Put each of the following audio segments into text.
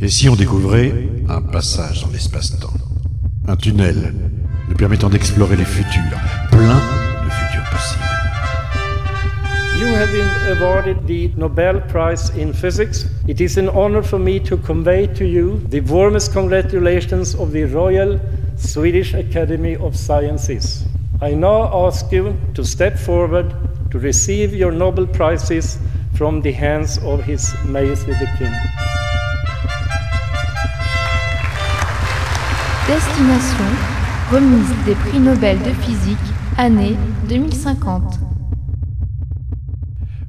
Et si on découvrait un passage dans l'espace-temps Un tunnel nous permettant d'explorer les futurs, plein de futurs possibles. You have been awarded the Nobel Prize in Physics. It is an honor for me to convey to you the warmest congratulations of the Royal Swedish Academy of Sciences. I now ask you to step forward to receive your Nobel Prizes from the hands of His Majesty the King. Destination remise des prix Nobel de physique, année 2050.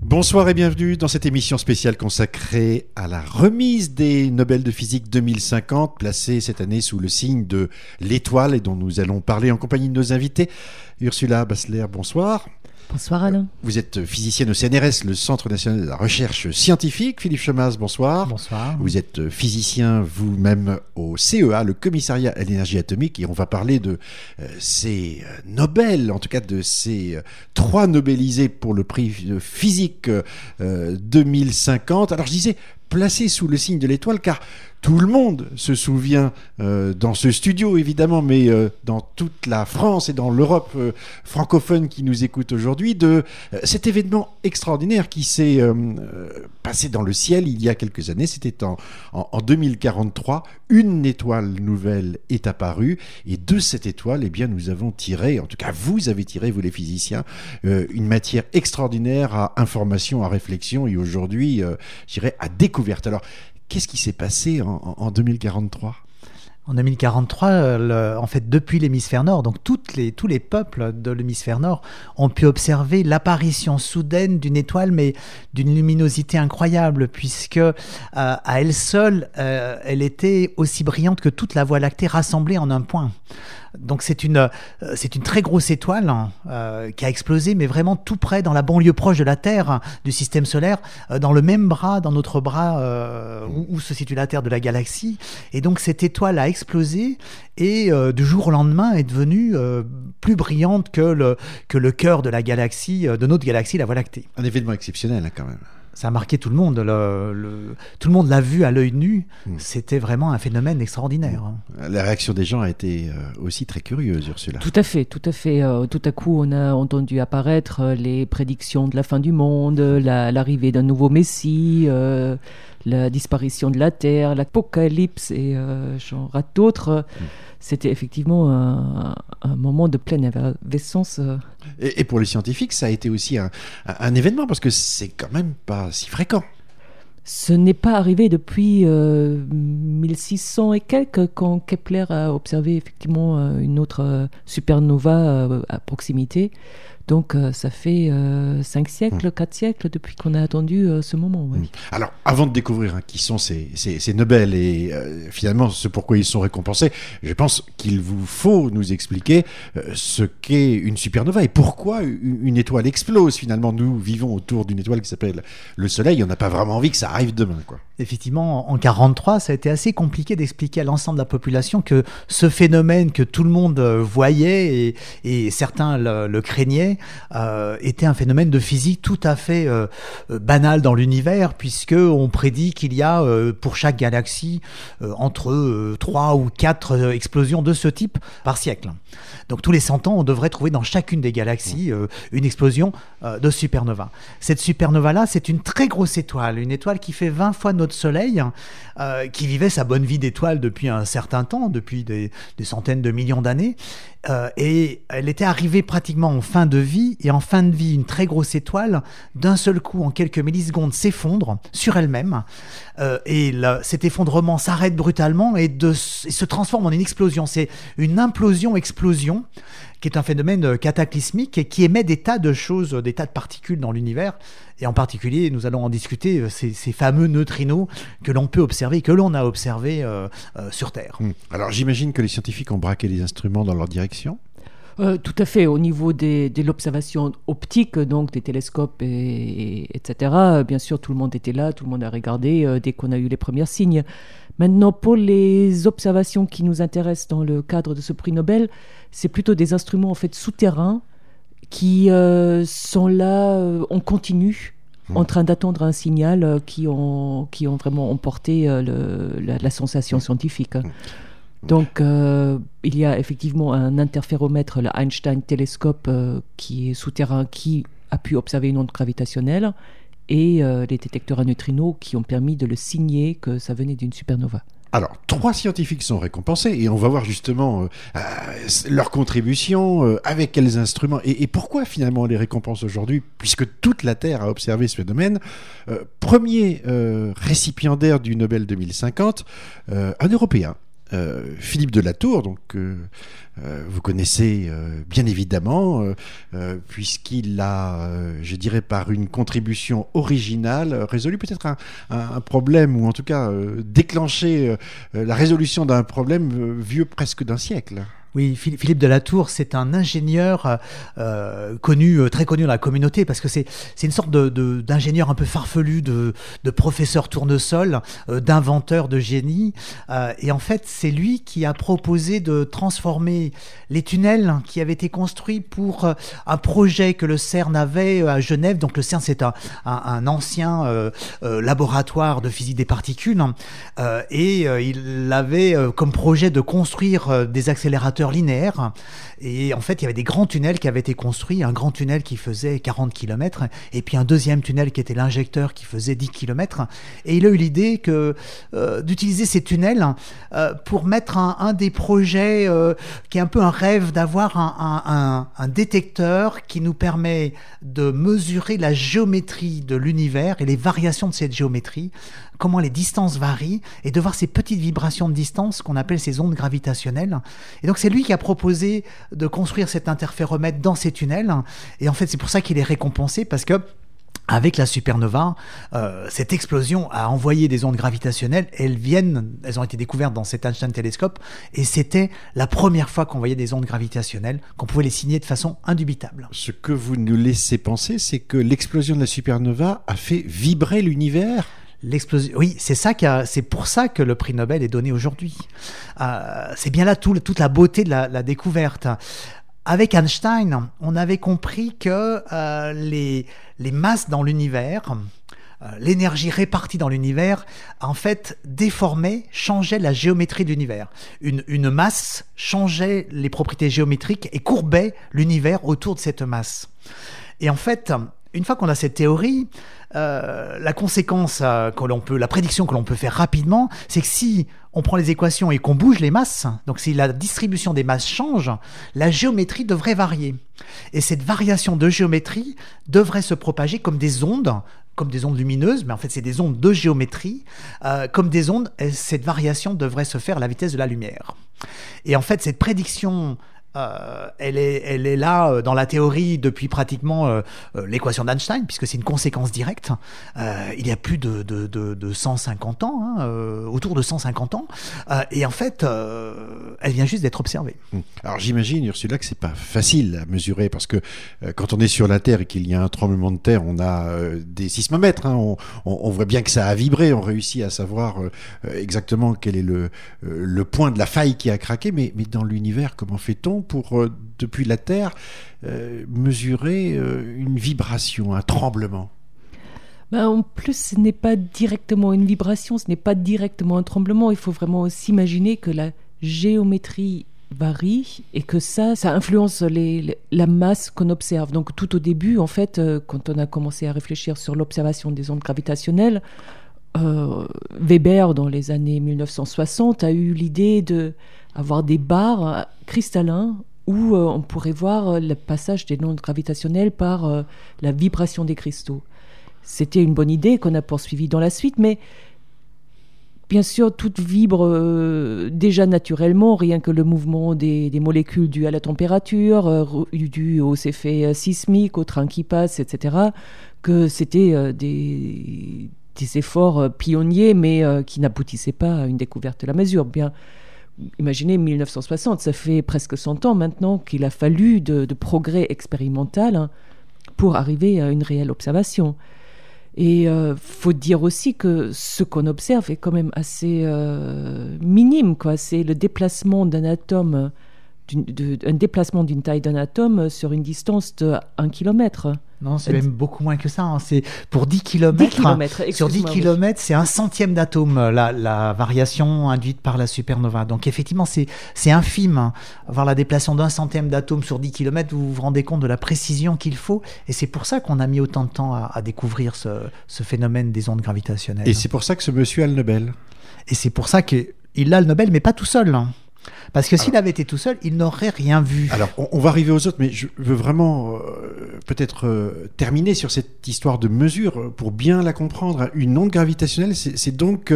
Bonsoir et bienvenue dans cette émission spéciale consacrée à la remise des Nobel de physique 2050, placée cette année sous le signe de l'étoile et dont nous allons parler en compagnie de nos invités. Ursula Bassler, bonsoir. Bonsoir Alain. Vous êtes physicienne au CNRS, le Centre national de la recherche scientifique. Philippe Chemas, bonsoir. Bonsoir. Vous êtes physicien vous-même au CEA, le Commissariat à l'énergie atomique, et on va parler de euh, ces euh, Nobel, en tout cas de ces euh, trois Nobelisés pour le prix de physique 2050. Alors je disais, placé sous le signe de l'étoile, car tout le monde se souvient euh, dans ce studio évidemment, mais euh, dans toute la France et dans l'Europe euh, francophone qui nous écoute aujourd'hui, de cet événement extraordinaire qui s'est passé dans le ciel il y a quelques années. C'était en, en, 2043. Une étoile nouvelle est apparue et de cette étoile, eh bien, nous avons tiré, en tout cas vous avez tiré, vous les physiciens, une matière extraordinaire à information, à réflexion et aujourd'hui, je dirais, à découverte. Alors, Qu'est-ce qui s'est passé en, 2043 en 2043, en fait, depuis l'hémisphère nord, donc toutes les, tous les peuples de l'hémisphère nord ont pu observer l'apparition soudaine d'une étoile, mais d'une luminosité incroyable, puisque euh, à elle seule, euh, elle était aussi brillante que toute la Voie lactée rassemblée en un point. Donc c'est une, euh, une très grosse étoile hein, qui a explosé, mais vraiment tout près, dans la banlieue proche de la Terre, du système solaire, dans le même bras, dans notre bras où, se situe la Terre de la galaxie. Et donc cette étoile a explosé et du jour au lendemain est devenue plus brillante que le, que le cœur de la galaxie, de notre galaxie, la Voie lactée. Un événement exceptionnel hein, quand même ça a marqué tout le monde. Le, tout le monde l'a vu à l'œil nu. Hmm. C'était vraiment un phénomène extraordinaire. La réaction des gens a été euh, aussi très curieuse, Ursula. Tout à fait, tout à fait. Euh, tout à coup, on a entendu apparaître euh, les prédictions de la fin du monde, l'arrivée d'un nouveau Messie, la disparition de la Terre, l'apocalypse et j'en rate d'autres. Hmm c'était effectivement un, moment de pleine effervescence. Euh. Et, pour les scientifiques, ça a été aussi un, événement parce que c'est quand même pas si fréquent. Ce n'est pas arrivé depuis 1600 euh, et quelques quand Kepler a observé effectivement euh, une autre supernova à proximité. Donc euh, ça fait euh, cinq siècles, mmh. quatre siècles depuis qu'on a attendu euh, ce moment. Mmh. Alors avant de découvrir hein, qui sont ces, Nobel et finalement ce pourquoi ils sont récompensés, je pense qu'il vous faut nous expliquer ce qu'est une supernova et pourquoi une étoile explose. Finalement, nous vivons autour d'une étoile qui s'appelle le Soleil. On n'a pas vraiment envie que ça arrive demain. Quoi. Effectivement, en 43, ça a été assez compliqué d'expliquer à l'ensemble de la population que ce phénomène que tout le monde voyait et, certains le craignaient euh, était un phénomène de physique tout à fait euh, euh, banal dans l'univers, puisque on prédit qu'il y a pour chaque galaxie entre 3 ou 4 explosions de ce type par siècle. Donc tous les 100 ans, on devrait trouver dans chacune des galaxies une explosion de supernova. Cette supernova-là, c'est une très grosse étoile, une étoile qui fait 20 fois notre Soleil, qui vivait sa bonne vie d'étoile depuis un certain temps, depuis des, des centaines de millions d'années, euh, et elle était arrivée pratiquement en fin de vie, et en fin de vie, une très grosse étoile, d'un seul coup, en quelques millisecondes, s'effondre sur elle-même, euh, et cet effondrement s'arrête brutalement et, se transforme en une explosion. C'est une implosion-explosion qui est un phénomène euh, cataclysmique qui émet des tas de choses, des tas de particules dans l'univers. Et en particulier, nous allons en discuter, euh, ces, fameux neutrinos que l'on peut observer, que l'on a observés euh, sur Terre. Hmm. Alors j'imagine que les scientifiques ont braqué les instruments dans leur direction tout à fait. Au niveau des, de l'observation optique, donc des télescopes, et, etc., bien sûr, tout le monde était là, tout le monde a regardé dès qu'on a eu les premiers signes. Maintenant, pour les observations qui nous intéressent dans le cadre de ce prix Nobel, c'est plutôt des instruments en fait souterrains qui euh, sont là euh, on continue en train d'attendre un signal euh, qui, ont, qui ont vraiment emporté euh, le, la, la sensation scientifique. Donc, euh, il y a effectivement un interféromètre, le Einstein Telescope, euh, qui est souterrain, qui a pu observer une onde gravitationnelle, et euh, les détecteurs à neutrinos qui ont permis de le signer que ça venait d'une supernova. Alors, trois scientifiques sont récompensés et on va voir justement leur contribution, avec quels instruments et, pourquoi finalement on les récompense aujourd'hui, puisque toute la Terre a observé ce phénomène. Premier récipiendaire du Nobel 2050, euh, un Européen. Euh, Philippe de Latour, donc euh, euh, vous connaissez bien évidemment, puisqu'il a, je dirais par une contribution originale, résolu peut-être un, un- problème, ou en tout cas déclenché la résolution d'un problème vieux presque d'un siècle. Oui, Phil- Philippe Delatour, c'est un ingénieur euh, euh, connu, euh, très connu dans la communauté, parce que c'est une sorte d'ingénieur un peu farfelu, de, professeur tournesol, d'inventeur de génie. Et en fait, c'est lui qui a proposé de transformer les tunnels qui avaient été construits pour un projet que le CERN avait à Genève. Donc le CERN, c'est un, un- ancien laboratoire de physique des particules. Euh, et il avait comme projet de construire des accélérateurs linéaires. Et en fait, il y avait des grands tunnels qui avaient été construits, un grand tunnel qui faisait 40 km, et puis un deuxième tunnel qui était l'injecteur qui faisait 10 km. Et il a eu l'idée que euh, d'utiliser ces tunnels euh, pour mettre un, des projets euh, qui est un peu un rêve d'avoir un- un détecteur qui nous permet de mesurer la géométrie de l'univers et les variations de cette géométrie, comment les distances varient, et de voir ces petites vibrations de distance qu'on appelle ces ondes gravitationnelles. Et donc c'est lui qui a proposé de construire cet interféromètre dans ces tunnels. Et en fait c'est pour ça qu'il est récompensé parce que avec la supernova, euh, cette explosion a envoyé des ondes gravitationnelles. Elles viennent, elles ont été découvertes dans cet Einstein Telescope, et c'était la première fois qu'on voyait des ondes gravitationnelles, qu'on pouvait les signer de façon indubitable. Ce que vous nous laissez penser, c'est que l'explosion de la supernova a fait vibrer l'univers. L'explosion. Oui, c'est ça qui a- c'est pour ça que le prix Nobel est donné aujourd'hui. Euh, c'est bien là toute la beauté de la, découverte. Avec Einstein, on avait compris que euh, les, les masses dans l'univers, euh, l'énergie répartie dans l'univers, en fait, déformait, changeait la géométrie de l'univers. Une, une masse changeait les propriétés géométriques et courbait l'univers autour de cette masse. Et en fait, une fois qu'on a cette théorie, euh, la conséquence euh, que l'on peut, la prédiction que l'on peut faire rapidement, c'est que si on prend les équations et qu'on bouge les masses, donc si la distribution des masses change, la géométrie devrait varier. Et cette variation de géométrie devrait se propager comme des ondes, comme des ondes lumineuses, mais en fait c'est des ondes de géométrie, euh, comme des ondes, et cette variation devrait se faire à la vitesse de la lumière. Et en fait cette prédiction euh, elle, est, là euh, dans la théorie depuis pratiquement euh, l'équation d'Einstein, puisque c'est une conséquence directe. Il y a plus de, de, de, de 150 ans, hein, autour de 150 ans, et en fait, elle vient juste d'être observée. Hum. Alors j'imagine, Ursula, que c'est pas facile à mesurer parce que quand on est sur la Terre et qu'il y a un tremblement de terre, on a des sismomètres. hein. on, voit bien que ça a vibré. On réussit à savoir exactement quel est le, point de la faille qui a craqué. Mais dans l'univers, comment fait-on pour, euh, depuis la Terre, euh, mesurer euh, une vibration, un tremblement Ben, en plus, ce n'est pas directement une vibration, ce n'est pas directement un tremblement. Il faut vraiment s'imaginer que la géométrie varie et que ça, ça influence les- la masse qu'on observe. Donc tout au début, en fait, quand on a commencé à réfléchir sur l'observation des ondes gravitationnelles, Weber, dans les années 1960, a eu l'idée de avoir des barres euh, cristallins où euh, on pourrait voir euh, le passage des ondes gravitationnelles par la vibration des cristaux. C'était une bonne idée qu'on a poursuivie dans la suite, mais bien sûr, tout vibre déjà naturellement, rien que le mouvement des, molécules dû à la température, re- dû aux effets sismiques, aux trains qui passent, etc., que c'était des, des efforts pionniers, mais qui n'aboutissaient pas à une découverte de la mesure. Bien, imaginez 1960, ça fait presque 100 ans maintenant qu'il a fallu de, progrès expérimental hein, pour arriver à une réelle observation. Et euh, faut dire aussi que ce qu'on observe est quand même assez euh, minime. C'est le déplacement d'un atome un déplacement d'une taille d'un atome sur une distance de 1 km. Non, c'est même beaucoup moins que ça. Hein. C'est pour 10 km. sur 10 km, c'est un centième d'atome la, la, variation induite par la supernova. Donc effectivement, c'est infime. Hein. Voir la déplacement d'un centième d'atome sur 10 km, vous vous rendez compte de la précision qu'il faut. Et c'est pour ça qu'on a mis autant de temps à, à découvrir ce, ce, phénomène des ondes gravitationnelles. Et c'est pour ça que ce monsieur a le Nobel. Et c'est pour ça qu'il a le Nobel, mais pas tout seul. Hein. Parce que s'il avait été tout seul, il n'aurait rien vu. Alors, on, va arriver aux autres, mais je veux vraiment euh, peut-être euh, terminer sur cette histoire de mesure euh, pour bien la comprendre. Une onde gravitationnelle, c'est donc,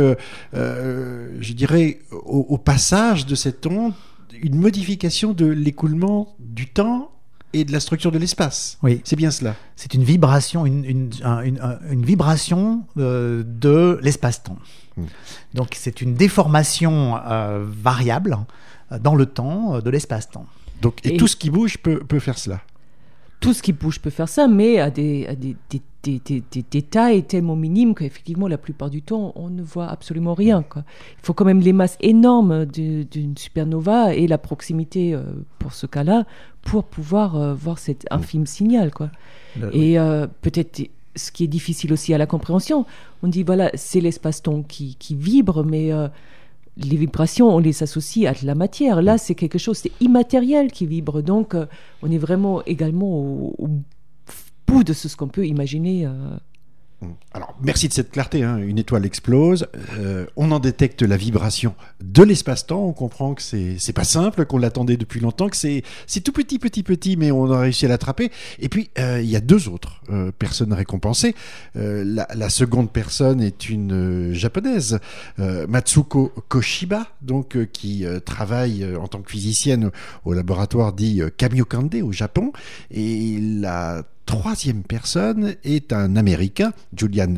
je dirais, au, passage de cette onde, une modification de l'écoulement du temps et de la structure de l'espace. Oui. C'est bien cela. C'est une vibration, une, une, une, vibration de l'espace-temps. Hmm. Donc c'est une déformation variable dans le temps, euh, de l'espace-temps. Donc, et, tout ce qui bouge peut, peut, faire cela Tout ce qui bouge peut faire ça, mais à des, à des, des, des, des tailles tellement minimes qu'effectivement, la plupart du temps, on ne voit absolument rien. Quoi. Il faut quand même les masses énormes d'une supernova et la proximité, euh, pour ce cas-là, pour pouvoir euh, voir cet infime signal. Quoi. et peut-être ce qui est difficile aussi à la compréhension, on dit, voilà, c'est l'espace-temps qui, qui, vibre, mais les vibrations, on les associe à la matière. Là, c'est quelque chose, c'est immatériel qui vibre. Donc, euh, on est vraiment également au, bout de ce, qu'on peut imaginer. Euh, alors, merci de cette clarté. Hein. Une étoile explose, euh, on en détecte la vibration de l'espace-temps. On comprend que c'est pas simple, qu'on l'attendait depuis longtemps, que c'est tout petit, petit, petit, mais on a réussi à l'attraper. Et puis euh, il y a deux autres personnes récompensées. La, la, seconde personne est une japonaise, Matsuko Koshiba, donc qui travaille en tant que physicienne au laboratoire dit Kamiokande au Japon. Et la troisième personne est un Américain, Julian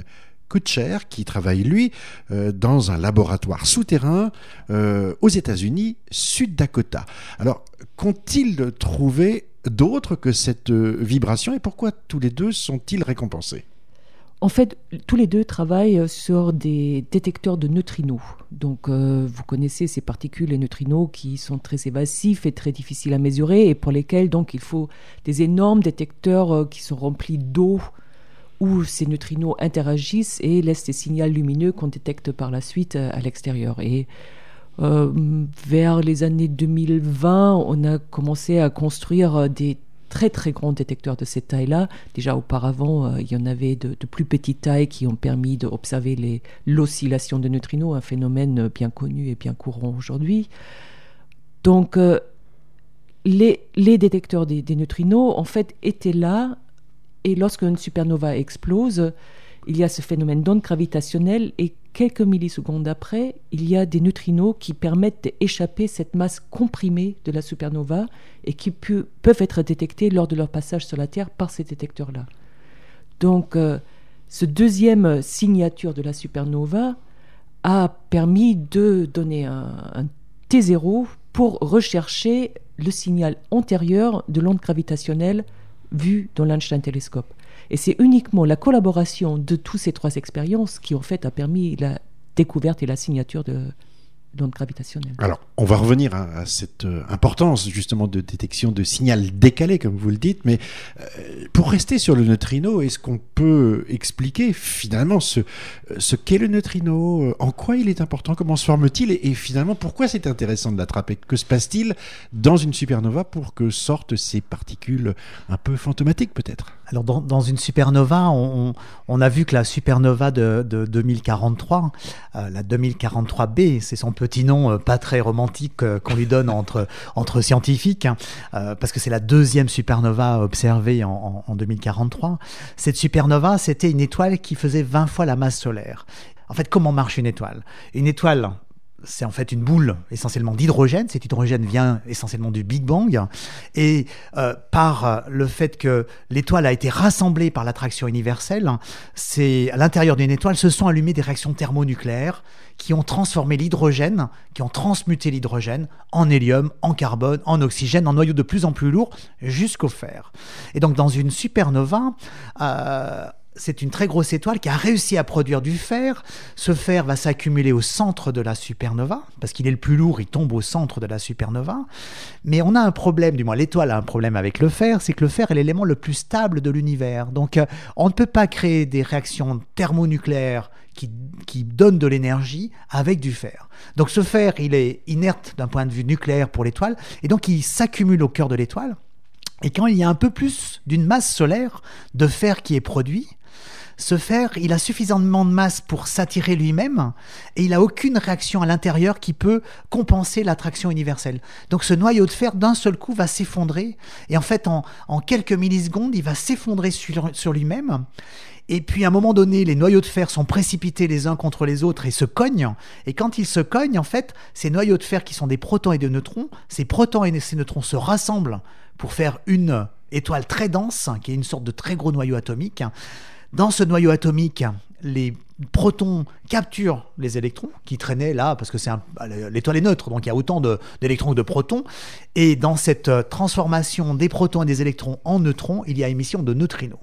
Kutcher, qui travaille, lui, euh, dans un laboratoire souterrain euh, aux États-Unis, Sud Dakota. Alors, qu'ont-ils trouvé d'autre que cette euh, vibration et pourquoi tous les deux sont-ils récompensés? En fait, tous les deux travaillent euh, sur des détecteurs de neutrinos. Donc, euh, vous connaissez ces particules et neutrinos qui sont très évasifs et très difficiles à mesurer et pour lesquels donc il faut des énormes détecteurs euh, qui sont remplis d'eau où ces neutrinos interagissent et laissent des signaux lumineux qu'on détecte par la suite à l'extérieur. Et vers les années 2020, on a commencé à construire des très très grands détecteurs de cette taille-là. Déjà auparavant, euh, il y en avait de, plus petites tailles qui ont permis d'observer l'oscillation de neutrinos, un phénomène bien connu et bien courant aujourd'hui. Donc euh, les, détecteurs des, des, neutrinos, en fait, étaient là, et lorsqu'une supernova explose, il y a ce phénomène d'onde gravitationnelle et quelques millisecondes après, il y a des neutrinos qui permettent d'échapper cette masse comprimée de la supernova et qui peuvent être détectés lors de leur passage sur la Terre par ces détecteurs-là. Donc, euh, ce deuxième signature de la supernova a permis de donner un, un T0 pour rechercher le signal antérieur de l'onde gravitationnelle vue dans l'Einstein télescope. Et c'est uniquement la collaboration de toutes ces trois expériences qui, en fait, a permis la découverte et la signature de, d'ondes gravitationnelles. Alors, on va revenir à, cette euh, importance justement de détection de signal décalé, comme vous le dites, mais euh, pour rester sur le neutrino, est-ce qu'on peut expliquer finalement ce, qu'est le neutrino, euh, en quoi il est important, comment se forme-t-il, et, finalement pourquoi c'est intéressant de l'attraper? Que se passe-t-il dans une supernova pour que sortent ces particules un peu fantomatiques peut-être? Alors dans, une supernova, on, a vu que la supernova de, 2043, la 2043b, c'est son petit nom euh, pas très romantique euh, qu'on lui donne entre, entre scientifiques, hein, euh, parce que c'est la deuxième supernova observée en, en 2043. Cette supernova, c'était une étoile qui faisait 20 fois la masse solaire. En fait, comment marche une étoile? Une étoile, c'est en fait une boule essentiellement d'hydrogène. Cet hydrogène vient essentiellement du Big Bang. Et euh, par euh, le fait que l'étoile a été rassemblée par l'attraction universelle, c'est à l'intérieur d'une étoile se sont allumées des réactions thermonucléaires qui ont transformé l'hydrogène, qui ont transmuté l'hydrogène en hélium, en carbone, en oxygène, en noyau de plus en plus lourd jusqu'au fer. Et donc dans une supernova, euh, c'est une très grosse étoile qui a réussi à produire du fer. Ce fer va s'accumuler au centre de la supernova, parce qu'il est le plus lourd, il tombe au centre de la supernova. Mais on a un problème, du moins l'étoile a un problème avec le fer, c'est que le fer est l'élément le plus stable de l'univers. Donc euh, on ne peut pas créer des réactions thermonucléaires qui, qui donnent de l'énergie avec du fer. Donc ce fer, il est inerte d'un point de vue nucléaire pour l'étoile, et donc il s'accumule au cœur de l'étoile. Et quand il y a un peu plus d'une masse solaire de fer qui est produit, ce fer, il a suffisamment de masse pour s'attirer lui-même et il n'a aucune réaction à l'intérieur qui peut compenser l'attraction universelle. Donc ce noyau de fer, d'un seul coup, va s'effondrer et en fait, en, en quelques millisecondes, il va s'effondrer sur, sur lui-même. Et puis à un moment donné, les noyaux de fer sont précipités les uns contre les autres et se cognent. Et quand ils se cognent, en fait, ces noyaux de fer qui sont des protons et des neutrons, ces protons et ces neutrons se rassemblent pour faire une étoile très dense, qui est une sorte de très gros noyau atomique. Dans ce noyau atomique, les protons capturent les électrons qui traînaient là, parce que c'est l'étoile est neutre, donc il y a autant d'électrons que de protons. Et dans cette euh, transformation des protons et des électrons en neutrons, il y a émission de neutrinos.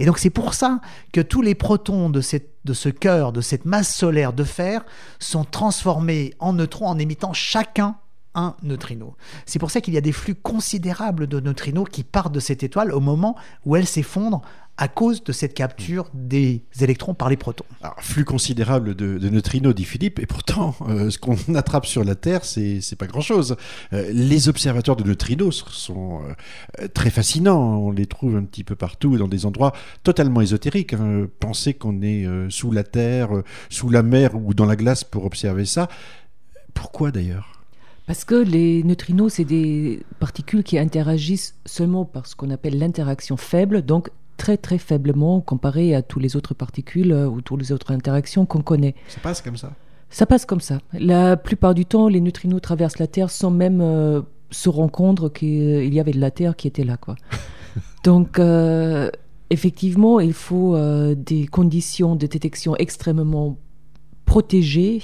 Et donc c'est pour ça que tous les protons de, de ce cœur, de cette masse solaire de fer, sont transformés en neutrons en émettant chacun un neutrino. C'est pour ça qu'il y a des flux considérables de neutrinos qui partent de cette étoile au moment où elle s'effondre à cause de cette capture des électrons par les protons. Alors, flux considérable de, de, neutrinos, dit Philippe, et pourtant, euh, ce qu'on attrape sur la Terre, c'est, c'est pas grand-chose. Euh, les observateurs de neutrinos sont euh, très fascinants. On les trouve un petit peu partout, dans des endroits totalement ésotériques. Hein. Pensez qu'on est euh, sous la Terre, euh, sous la mer ou dans la glace pour observer ça. Pourquoi d'ailleurs? Parce que les neutrinos, c'est des particules qui interagissent seulement par ce qu'on appelle l'interaction faible, donc très très faiblement comparé à toutes les autres particules euh, ou toutes les autres interactions qu'on connaît. Ça passe comme ça? Ça passe comme ça. La plupart du temps, les neutrinos traversent la Terre sans même euh, se rendre compte qu'il y avait de la Terre qui était là. Quoi. Donc, euh, effectivement, il faut euh, des conditions de détection extrêmement protégées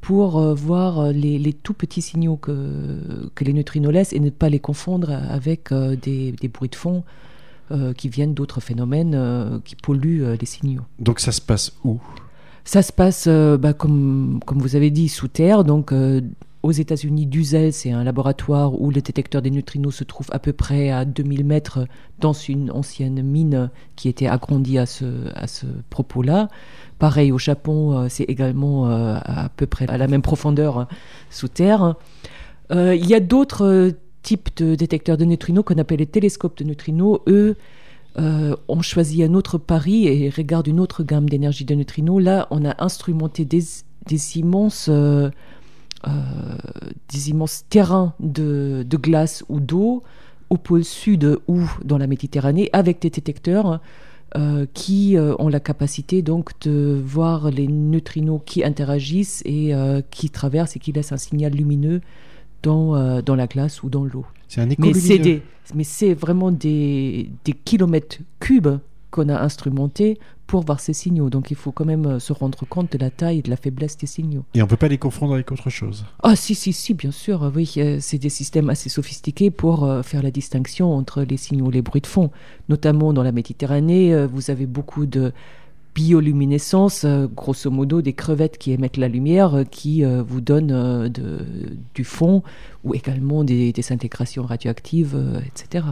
pour euh, voir les, les, tout petits signaux que, que les neutrinos laissent et ne pas les confondre avec euh, des, des bruits de fond euh, qui viennent d'autres phénomènes euh, qui polluent euh, les signaux. Donc ça se passe où? Ça se passe, bah, comme, comme vous avez dit, sous terre. Donc aux États-Unis, Duzel, c'est un laboratoire où le détecteur des neutrinos se trouve à peu près à 2000 mètres dans une ancienne mine qui était agrandie à ce, à ce propos-là. Pareil au Japon, c'est également à peu près à la même profondeur euh, sous terre. Il y a d'autres types de détecteurs de neutrinos qu'on appelle les télescopes de neutrinos. Eux euh, ont choisi un autre pari et regardent une autre gamme d'énergie de neutrinos. Là, on a instrumenté des, euh, euh, immenses terrains de, de glace ou d'eau au pôle sud ou dans la Méditerranée avec des détecteurs qui ont la capacité donc de voir les neutrinos qui interagissent et qui traversent et qui laissent un signal lumineux dans, euh, dans la glace ou dans l'eau. C'est un Mais c'est des, mais c'est vraiment des, des kilomètres cubes qu'on a instrumentés pour voir ces signaux. Donc il faut quand même euh, se rendre compte de la taille et de la faiblesse des signaux. Et on peut pas les confondre avec autre chose. Ah si, si, si, bien sûr, oui, euh, c'est des systèmes assez sophistiqués pour faire la distinction entre les signaux et les bruits de fond. Notamment dans la Méditerranée, vous avez beaucoup de bioluminescence, euh, grosso modo des crevettes qui émettent la lumière, euh, qui euh, vous donnent du fond, ou également des, des intégrations radioactives, etc.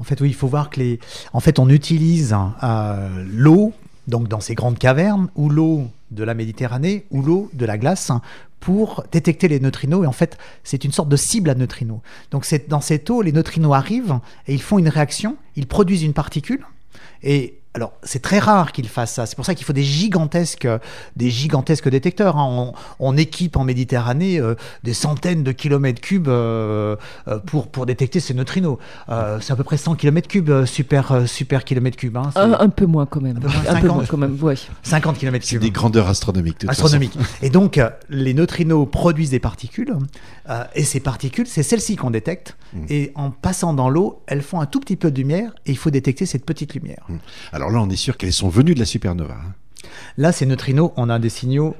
En fait, oui, il faut voir que les. En fait, on utilise euh, l'eau, donc dans ces grandes cavernes, ou l'eau de la Méditerranée, ou l'eau de la glace, pour détecter les neutrinos. Et en fait, c'est une sorte de cible à neutrinos. Donc, dans cette eau, les neutrinos arrivent et ils font une réaction, ils produisent une particule. Et alors, c'est très rare qu'ils fassent ça. C'est pour ça qu'il faut des gigantesques, des gigantesques détecteurs. hein. On, on équipe en Méditerranée euh, des centaines de kilomètres cubes euh, euh, pour, pour détecter ces neutrinos. Euh, c'est à peu près 100 kilomètres cubes, super, super kilomètres cubes. Hein. C'est Un, un peu moins quand même. Un peu moins, Un peu 50. moins quand même, ouais. 50 kilomètres C'est cubes. des grandeurs astronomiques. de toute façon. Astronomique. Et donc, les neutrinos produisent des particules, euh, et ces particules, c'est celles-ci qu'on détecte. Mm. Et en passant dans l'eau, elles font un tout petit peu de lumière, et il faut détecter cette petite lumière. Alors là, on est sûr qu'elles sont venues de la supernova. hein. Là, ces neutrinos, on a des signaux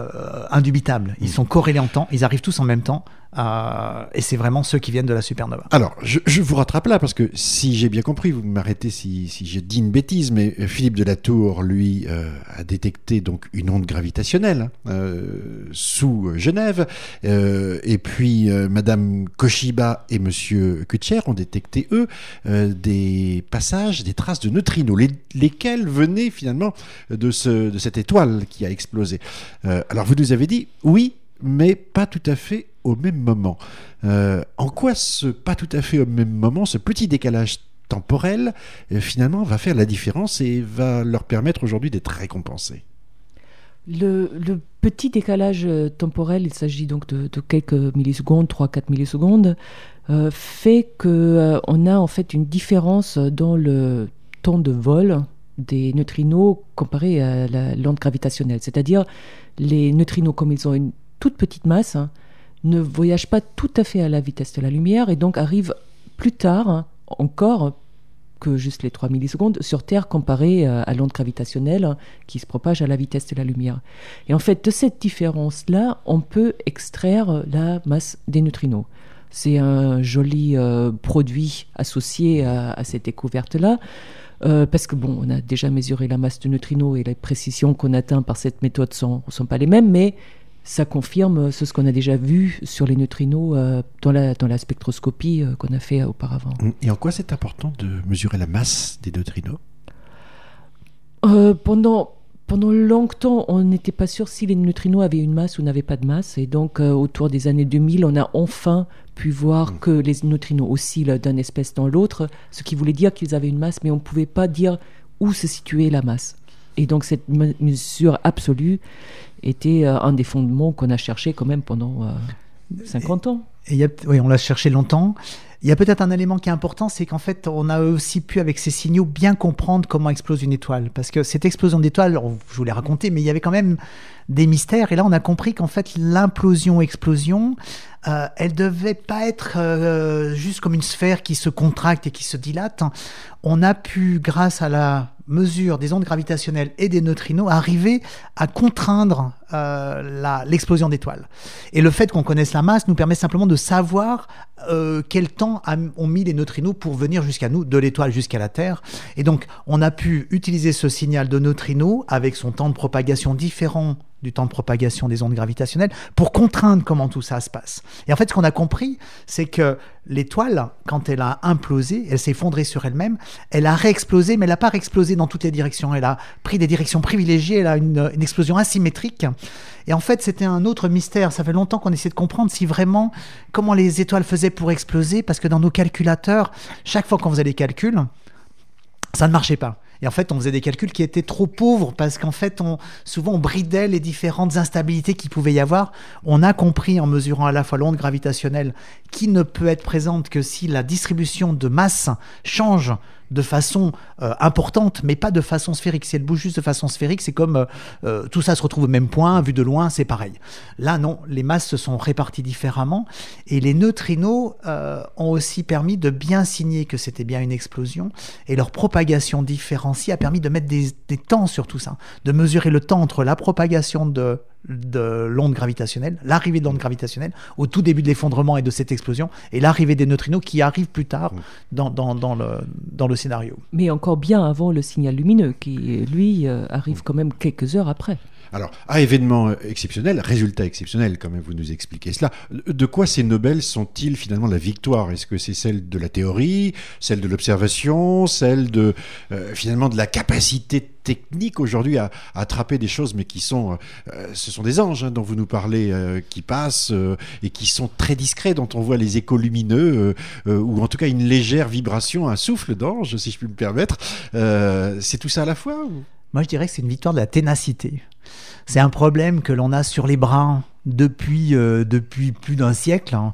euh, indubitables. Ils Mm. sont corrélés en temps, ils arrivent tous en même temps Euh, et c'est vraiment ceux qui viennent de la supernova. Alors, je, vous rattrape là, parce que si j'ai bien compris, vous m'arrêtez si, j'ai dit une bêtise, mais Philippe de la Tour, lui, euh, a détecté donc une onde gravitationnelle hein, euh, sous Genève, euh, et puis euh, Madame Koshiba et Monsieur Kutcher ont détecté, eux, euh, des passages, des traces de neutrinos, les- lesquels venaient finalement de, ce, de cette étoile qui a explosé. Euh, alors, vous nous avez dit, oui, mais pas tout à fait au même moment. Euh, en quoi ce pas tout à fait au même moment, ce petit décalage temporel, euh, finalement, va faire la différence et va leur permettre aujourd'hui d'être récompensés? Le, petit décalage euh, temporel, il s'agit donc de, quelques millisecondes, 3-4 millisecondes, fait qu'on a en fait une différence dans le temps de vol des neutrinos comparé à la l'onde gravitationnelle. C'est-à-dire les neutrinos, comme ils ont une toute petite masse, hein, ne voyagent pas tout à fait à la vitesse de la lumière et donc arrivent plus tard encore que juste les 3 millisecondes sur Terre comparé euh, à l'onde gravitationnelle hein, qui se propage à la vitesse de la lumière. Et en fait, de cette différence-là, on peut extraire la masse des neutrinos. C'est un joli euh, produit associé à, cette découverte-là. Euh, parce que bon, on a déjà mesuré la masse de neutrinos et les précisions qu'on atteint par cette méthode sont, sont pas les mêmes, mais ça confirme ce, ce qu'on a déjà vu sur les neutrinos euh, dans, la, dans la spectroscopie euh, qu'on a fait auparavant. Et en quoi c'est important de mesurer la masse des neutrinos? Euh, pendant, pendant longtemps, on n'était pas sûr si les neutrinos avaient une masse ou n'avaient pas de masse. Et donc, euh, autour des années 2000, on a enfin pu voir que les neutrinos oscillent d'un espèce dans l'autre, ce qui voulait dire qu'ils avaient une masse, mais on ne pouvait pas dire où se situait la masse. Et donc, cette me- mesure absolue était euh, un des fondements qu'on a cherché quand même pendant euh, 50 ans. Et il y a, oui, on l'a cherché longtemps. Il y a peut-être un élément qui est important, c'est qu'en fait, on a aussi pu, avec ces signaux, bien comprendre comment explose une étoile. Parce que cette explosion d'étoiles, on- je vous l'ai raconté, mais il y avait quand même des mystères. Et là, on a compris qu'en fait, l'implosion-explosion, euh, elle devait pas être euh, juste comme une sphère qui se contracte et qui se dilate. On a pu, grâce à la mesure des ondes gravitationnelles et des neutrinos, arriver à contraindre euh, l'explosion d'étoiles. Et le fait qu'on connaisse la masse nous permet simplement de savoir euh, quel temps ont mis les neutrinos pour venir jusqu'à nous, de l'étoile jusqu'à la Terre. Et donc, on a pu utiliser ce signal de neutrinos avec son temps de propagation différent du temps de propagation des ondes gravitationnelles pour contraindre comment tout ça se passe. Et en fait, ce qu'on a compris, c'est que l'étoile, quand elle a implosé, elle s'est effondrée sur elle-même, elle a réexplosé, mais elle n'a pas réexplosé dans toutes les directions. Elle a pris des directions privilégiées, elle a une, une explosion asymétrique. Et en fait, c'était un autre mystère. Ça fait longtemps qu'on essaie de comprendre si vraiment comment les étoiles faisaient pour exploser, parce que dans nos calculateurs, chaque fois qu'on faisait des calculs, ça ne marchait pas. Et en fait, on faisait des calculs qui étaient trop pauvres parce qu'en fait, on, souvent, on bridait les différentes instabilités qu'il pouvait y avoir. On a compris en mesurant à la fois l'onde gravitationnelle qui ne peut être présente que si la distribution de masse change de façon euh, importante, mais pas de façon sphérique. Si elle bouge juste de façon sphérique, c'est comme euh, euh, tout ça se retrouve au même point, vu de loin, c'est pareil. Là, non, les masses se sont réparties différemment, et les neutrinos ont aussi permis de bien signer que c'était bien une explosion, et leur propagation différenciée a permis de mettre des temps sur tout ça, de mesurer le temps entre la propagation de de l'onde gravitationnelle, l'arrivée de l'onde gravitationnelle au tout début de l'effondrement et de cette explosion, et l'arrivée des neutrinos qui arrivent plus tard dans, dans, dans, le, dans le scénario. Mais encore bien avant le signal lumineux, qui lui euh, arrive quand même quelques heures après. Alors, à événement euh, exceptionnel, résultat exceptionnel, quand même, vous nous expliquez cela. De quoi ces Nobel sont-ils finalement la victoire? Est-ce que c'est celle de la théorie, celle de l'observation, celle de euh, finalement de la capacité technique aujourd'hui à, attraper des choses, mais qui sont, euh, ce sont des anges hein, dont vous nous parlez, euh, qui passent euh, et qui sont très discrets, dont on voit les échos lumineux, euh, euh, ou en tout cas une légère vibration, un souffle d'ange, si je puis me permettre. Euh, c'est tout ça à la fois Moi, je dirais que c'est une victoire de la ténacité. C'est un problème que l'on a sur les bras depuis, euh, plus d'un siècle. hein.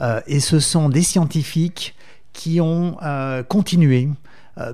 Euh, et ce sont des scientifiques qui ont euh, continué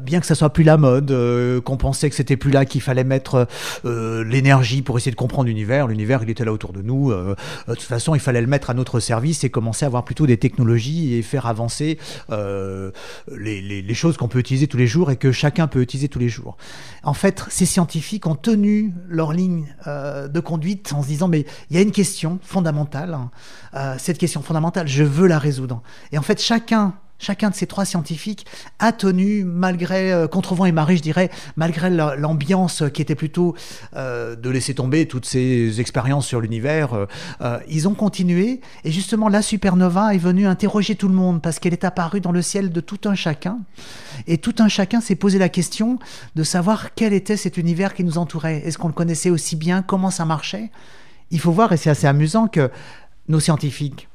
bien que ça soit plus la mode, euh, qu'on pensait que c'était plus là qu'il fallait mettre euh, l'énergie pour essayer de comprendre l'univers. L'univers, il était là autour de nous. Euh, de toute façon, il fallait le mettre à notre service et commencer à avoir plutôt des technologies et faire avancer euh, les, choses qu'on peut utiliser tous les jours et que chacun peut utiliser tous les jours. En fait, ces scientifiques ont tenu leur ligne euh, de conduite en se disant mais il y a une question fondamentale. hein. Euh, cette question fondamentale, je veux la résoudre. Et en fait, chacun Chacun de ces trois scientifiques a tenu, malgré euh, contre vent et marée, je dirais, malgré la- l'ambiance qui était plutôt euh, de laisser tomber toutes ces expériences sur l'univers, euh, ils ont continué. Et justement, la supernova est venue interroger tout le monde parce qu'elle est apparue dans le ciel de tout un chacun. Et tout un chacun s'est posé la question de savoir quel était cet univers qui nous entourait. Est-ce qu'on le connaissait aussi bien? Comment ça marchait? Il faut voir, et c'est assez amusant, que nos scientifiques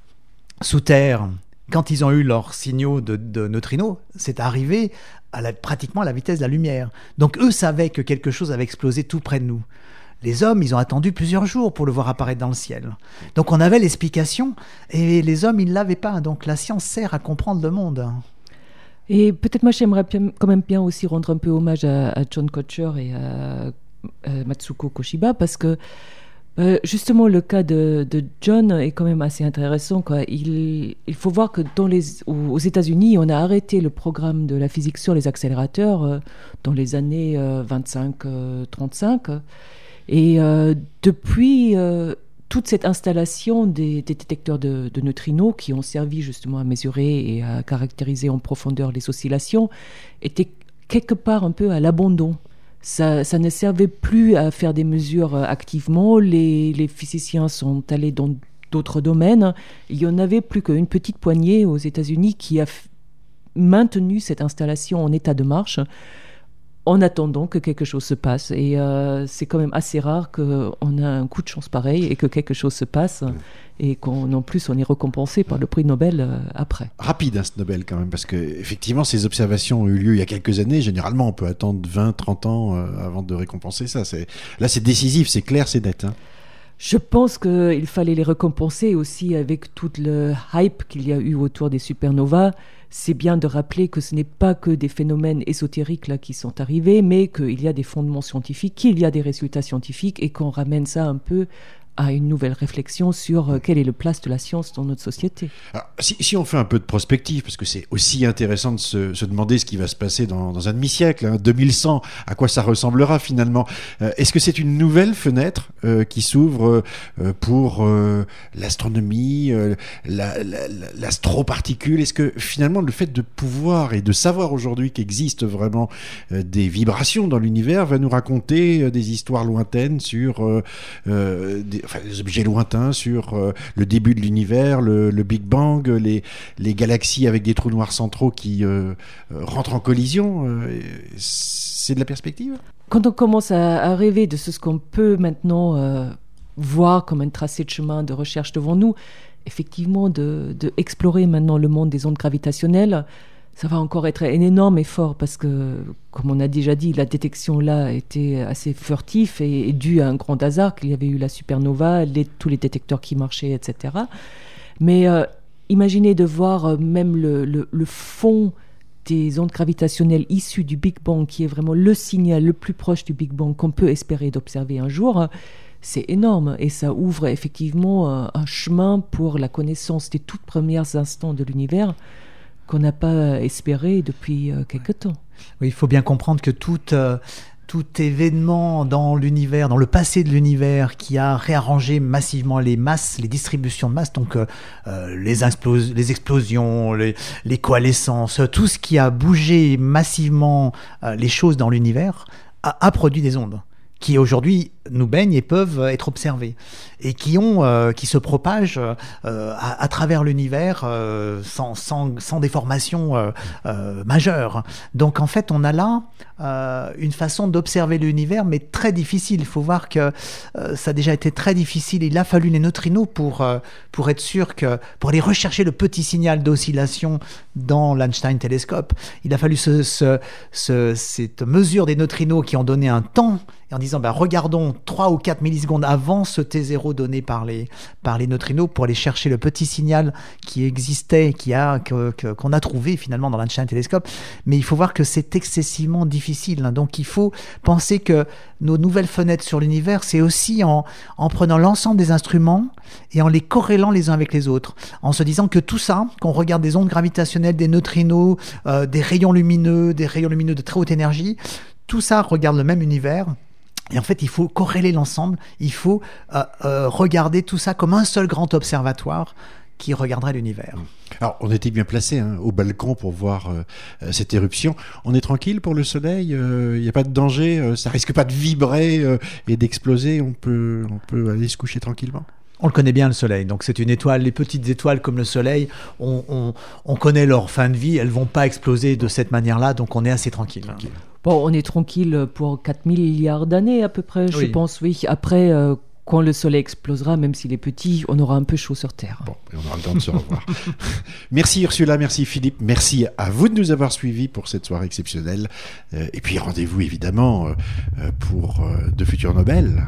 sous terre, quand ils ont eu leurs signaux de, de neutrinos, c'est arrivé à pratiquement à la vitesse de la lumière. Donc eux savaient que quelque chose avait explosé tout près de nous. Les hommes, ils ont attendu plusieurs jours pour le voir apparaître dans le ciel. Donc on avait l'explication, et les hommes, ils ne l'avaient pas. Donc la science sert à comprendre le monde. Et peut-être moi j'aimerais quand même bien aussi rendre un peu hommage à, John Kocher et à, à Matsuko Koshiba parce que euh, justement le cas de, John est quand même assez intéressant. Il, faut voir que dans les, aux, États-Unis, on a arrêté le programme de la physique sur les accélérateurs euh, dans les années 25-35. et euh, depuis euh, toute cette installation des, détecteurs de neutrinos qui ont servi justement à mesurer et à caractériser en profondeur les oscillations était quelque part un peu à l'abandon. Ça, ne servait plus à faire des mesures euh, activement. Les, les physiciens sont allés dans d'autres domaines. Il y en avait plus qu'une petite poignée aux États-Unis qui a maintenu cette installation en état de marche en attendant que quelque chose se passe. Et euh, c'est quand même assez rare qu'on a un coup de chance pareil et que quelque chose se passe et qu'en plus on est récompensé par le prix Nobel euh, après. Rapide, hein, ce Nobel, quand même, parce que effectivement, ces observations ont eu lieu il y a quelques années. Généralement, on peut attendre 20, 30 ans euh, avant de récompenser ça. C'est- Là, c'est décisif, c'est clair, c'est net. hein. Je pense qu'il fallait les récompenser aussi avec tout le hype qu'il y a eu autour des supernovas. C'est bien de rappeler que ce n'est pas que des phénomènes ésotériques là qui sont arrivés, mais qu'il y a des fondements scientifiques, qu'il y a des résultats scientifiques et qu'on ramène ça un peu à une nouvelle réflexion sur euh, quelle est la place de la science dans notre société. Si, on fait un peu de prospective, parce que c'est aussi intéressant de se, demander ce qui va se passer dans, un demi-siècle, hein, 2100, à quoi ça ressemblera finalement. Euh, Est-ce que c'est une nouvelle fenêtre euh, qui s'ouvre pour l'astronomie, euh, la- l'astroparticule? Est-ce que finalement le fait de pouvoir et de savoir aujourd'hui qu'existent vraiment des vibrations dans l'univers va nous raconter des histoires lointaines sur des, enfin, des objets lointains, sur euh, le début de l'univers, le, Big Bang, les, galaxies avec des trous noirs centraux qui euh, euh, rentrent en collision. c'est de la perspective? Quand on commence à, rêver de ce, qu'on peut maintenant voir comme un tracé de chemin de recherche devant nous, effectivement, de, de maintenant le monde des ondes gravitationnelles, ça va encore être un énorme effort parce que, comme on a déjà dit, la détection là était assez furtif et, due à un grand hasard qu'il y avait eu la supernova, tous les détecteurs qui marchaient, etc. Mais euh, imaginez de voir euh, même le, fond des ondes gravitationnelles issues du Big Bang, qui est vraiment le signal le plus proche du Big Bang qu'on peut espérer d'observer un jour, c'est énorme et ça ouvre effectivement euh, un chemin pour la connaissance des toutes premières instants de l'univers qu'on n'a pas espéré depuis euh, quelque temps. Il faut bien comprendre que tout, euh, tout événement dans l'univers, dans le passé de l'univers, qui a réarrangé massivement les masses, les distributions de masse, donc euh, les, explos- les explosions, les, les coalescences, tout ce qui a bougé massivement les choses dans l'univers, a produit des ondes qui aujourd'hui nous baignent et peuvent être observées et qui ont euh, qui se propagent euh, à, travers l'univers euh, sans, sans, sans déformation majeure. Donc en fait, on a là une façon d'observer l'univers, mais très difficile. Il faut voir que ça a déjà été très difficile. Il a fallu les neutrinos pour pour être sûr que pour aller rechercher le petit signal d'oscillation dans l'Einstein télescope, il a fallu ce, ce, ce, cette mesure des neutrinos qui ont donné un temps en disant bah, regardons 3 ou 4 millisecondes avant ce T0 donné par les, par les neutrinos pour aller chercher le petit signal qui existait, qui a, qu'on a trouvé finalement dans l'Einstein télescope. Mais il faut voir que c'est excessivement difficile. Hein. Donc il faut penser que nos nouvelles fenêtres sur l'univers, c'est aussi en, en prenant l'ensemble des instruments et en les corrélant les uns avec les autres, en se disant que tout ça, qu'on regarde des ondes gravitationnelles, des neutrinos, euh, des rayons lumineux, des rayons lumineux de très haute énergie, tout ça regarde le même univers. Et en fait, il faut corréler l'ensemble, il faut euh, euh, regarder tout ça comme un seul grand observatoire qui regarderait l'univers. Alors, on était bien placé hein, au balcon pour voir cette éruption. On est tranquille pour le Soleil Il n'y a pas de danger Ça risque pas de vibrer et d'exploser on peut, on peut aller se coucher tranquillement on le connaît bien le Soleil, donc c'est une étoile. Les petites étoiles comme le Soleil, on, connaît leur fin de vie, elles vont pas exploser de cette manière-là, donc on est assez tranquille. Bon, on est tranquille pour 4 milliards d'années à peu près, je pense, oui. Après, euh, quand le Soleil explosera, même s'il est petit, on aura un peu chaud sur Terre. Bon, et on aura le temps de se revoir. merci Ursula, merci Philippe, merci à vous de nous avoir suivis pour cette soirée exceptionnelle. Euh, et puis rendez-vous évidemment euh, pour de futurs Nobel.